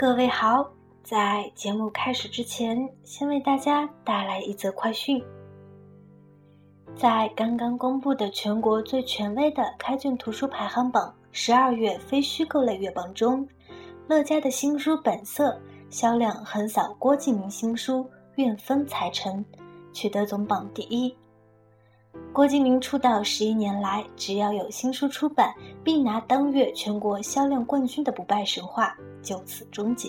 各位好，在节目开始之前，先为大家带来一则快讯。在刚刚公布的全国最权威的开卷图书排行榜十二月非虚构类月榜中，乐嘉的新书《本色》销量横扫郭敬明新书《愿风才成》，取得总榜第一。郭敬明出道十一年来，只要有新书出版，必拿当月全国销量冠军的不败神话就此终结。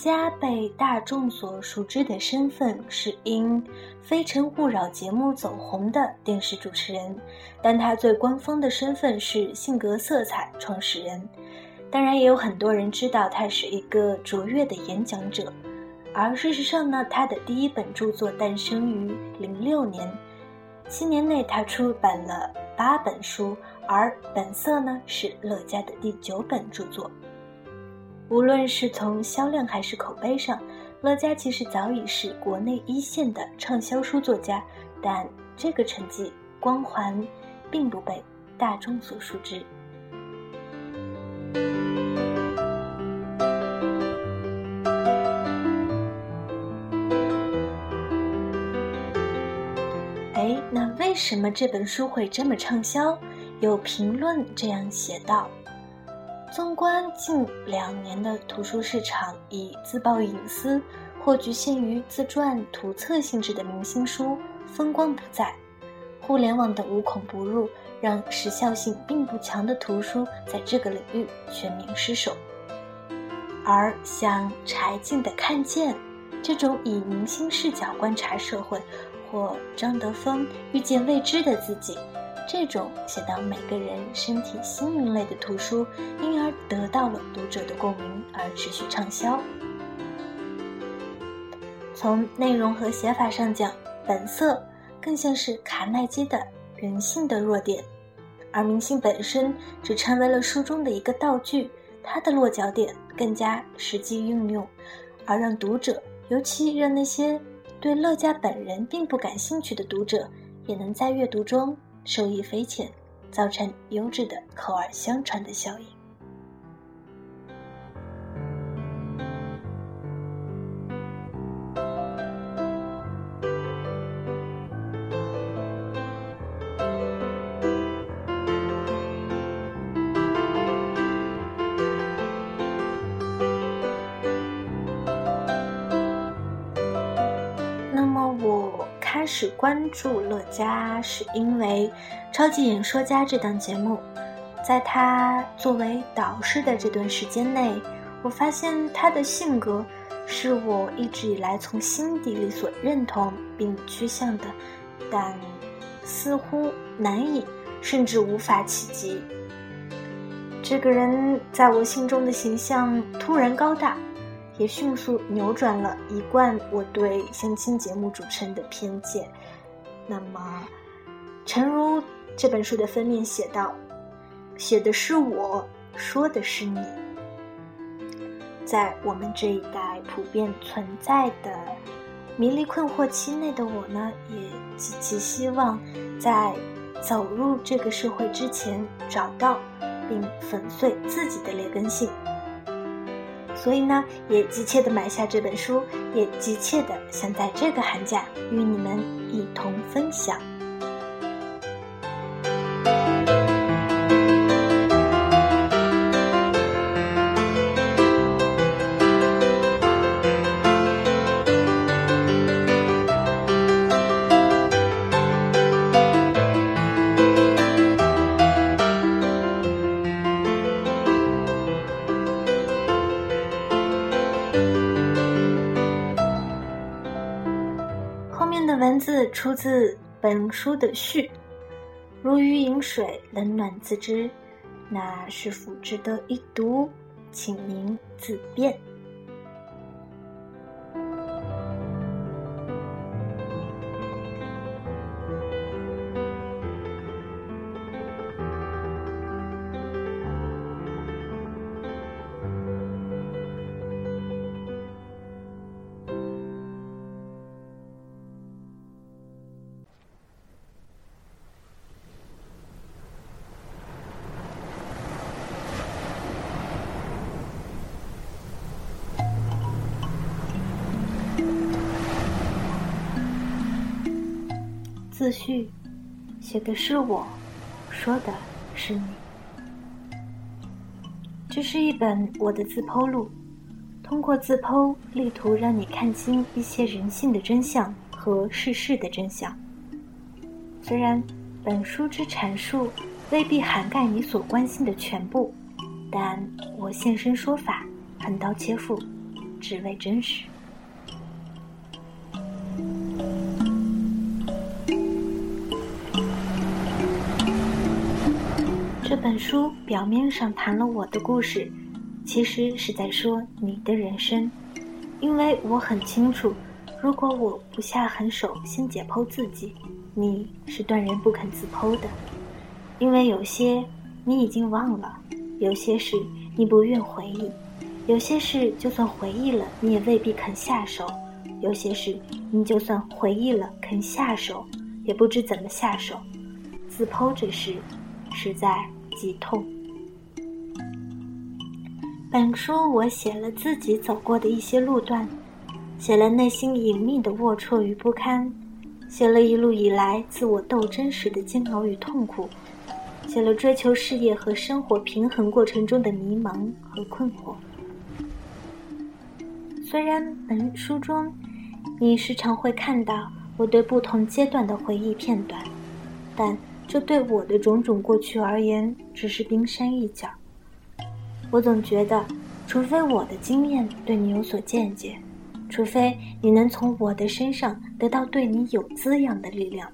嘉被大众所熟知的身份是因《非诚勿扰》节目走红的电视主持人，但他最官方的身份是性格色彩创始人。当然，也有很多人知道他是一个卓越的演讲者。而事实上呢，他的第一本著作诞生于零六年，七年内他出版了八本书，而《本色》呢是乐嘉的第九本著作。无论是从销量还是口碑上，乐嘉其实早已是国内一线的畅销书作家，但这个成绩光环并不被大众所熟知。哎，那为什么这本书会这么畅销？有评论这样写道。纵观近两年的图书市场，以自曝隐私或局限于自传、图册性质的明星书风光不再。互联网的无孔不入，让时效性并不强的图书在这个领域全面失守。而像柴静的《看见》这种以明星视角观察社会，或张德芬遇见未知的自己。这种写到每个人身体心灵类的图书，因而得到了读者的共鸣而持续畅销。从内容和写法上讲，本色更像是卡耐基的人性的弱点，而明星本身只成为了书中的一个道具，它的落脚点更加实际运用，而让读者，尤其让那些对乐嘉本人并不感兴趣的读者，也能在阅读中。受益匪浅，造成优质的口耳相传的效应。始关注乐嘉，是因为《超级演说家》这档节目。在他作为导师的这段时间内，我发现他的性格是我一直以来从心底里所认同并趋向的，但似乎难以甚至无法企及。这个人在我心中的形象突然高大。也迅速扭转了一贯我对相亲节目主持人的偏见。那么，诚如这本书的封面写道：“写的是我，说的是你。”在我们这一代普遍存在的迷离困惑期内的我呢，也极其希望在走入这个社会之前，找到并粉碎自己的劣根性。所以呢，也急切的买下这本书，也急切的想在这个寒假与你们一同分享。出自本书的序，如鱼饮水，冷暖自知。那是否值得一读？请您自便。自序，写的是我，说的是你。这是一本我的自剖录，通过自剖，力图让你看清一些人性的真相和世事的真相。虽然本书之阐述未必涵盖你所关心的全部，但我现身说法，横刀切腹，只为真实。书表面上谈了我的故事，其实是在说你的人生，因为我很清楚，如果我不下狠手先解剖自己，你是断然不肯自剖的，因为有些你已经忘了，有些事你不愿回忆，有些事就算回忆了你也未必肯下手，有些事你就算回忆了肯下手，也不知怎么下手，自剖这事，实在。极痛。本书我写了自己走过的一些路段，写了内心隐秘的龌龊与不堪，写了一路以来自我斗争时的煎熬与痛苦，写了追求事业和生活平衡过程中的迷茫和困惑。虽然本书中，你时常会看到我对不同阶段的回忆片段，但。这对我的种种过去而言，只是冰山一角。我总觉得，除非我的经验对你有所见解，除非你能从我的身上得到对你有滋养的力量，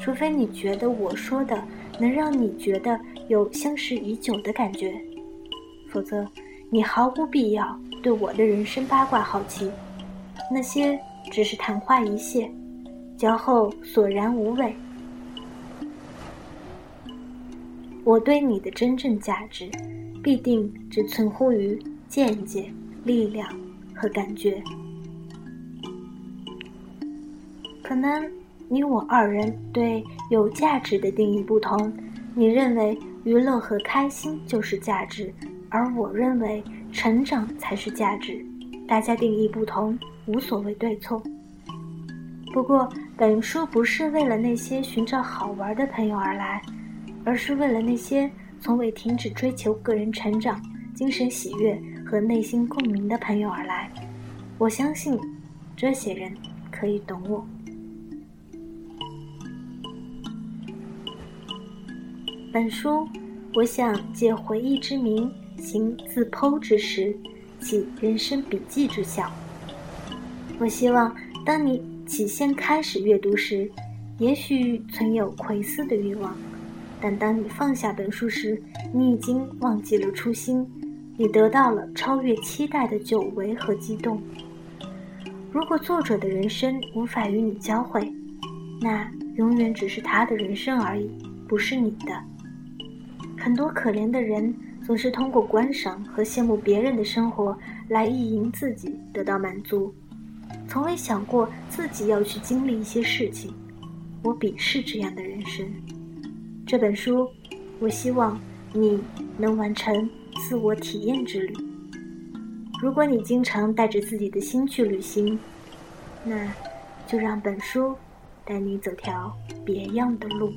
除非你觉得我说的能让你觉得有相识已久的感觉，否则你毫无必要对我的人生八卦好奇。那些只是昙花一现，嚼后索然无味。我对你的真正价值，必定只存乎于见解、力量和感觉。可能你我二人对有价值的定义不同，你认为娱乐和开心就是价值，而我认为成长才是价值。大家定义不同，无所谓对错。不过，本书不是为了那些寻找好玩的朋友而来。而是为了那些从未停止追求个人成长、精神喜悦和内心共鸣的朋友而来。我相信，这些人可以懂我。本书，我想借回忆之名行自剖之实，起人生笔记之效。我希望，当你起先开始阅读时，也许存有窥思的欲望。但当你放下本书时，你已经忘记了初心，你得到了超越期待的久违和激动。如果作者的人生无法与你交汇，那永远只是他的人生而已，不是你的。很多可怜的人总是通过观赏和羡慕别人的生活来意淫自己，得到满足，从未想过自己要去经历一些事情。我鄙视这样的人生。这本书，我希望你能完成自我体验之旅。如果你经常带着自己的心去旅行，那就让本书带你走条别样的路。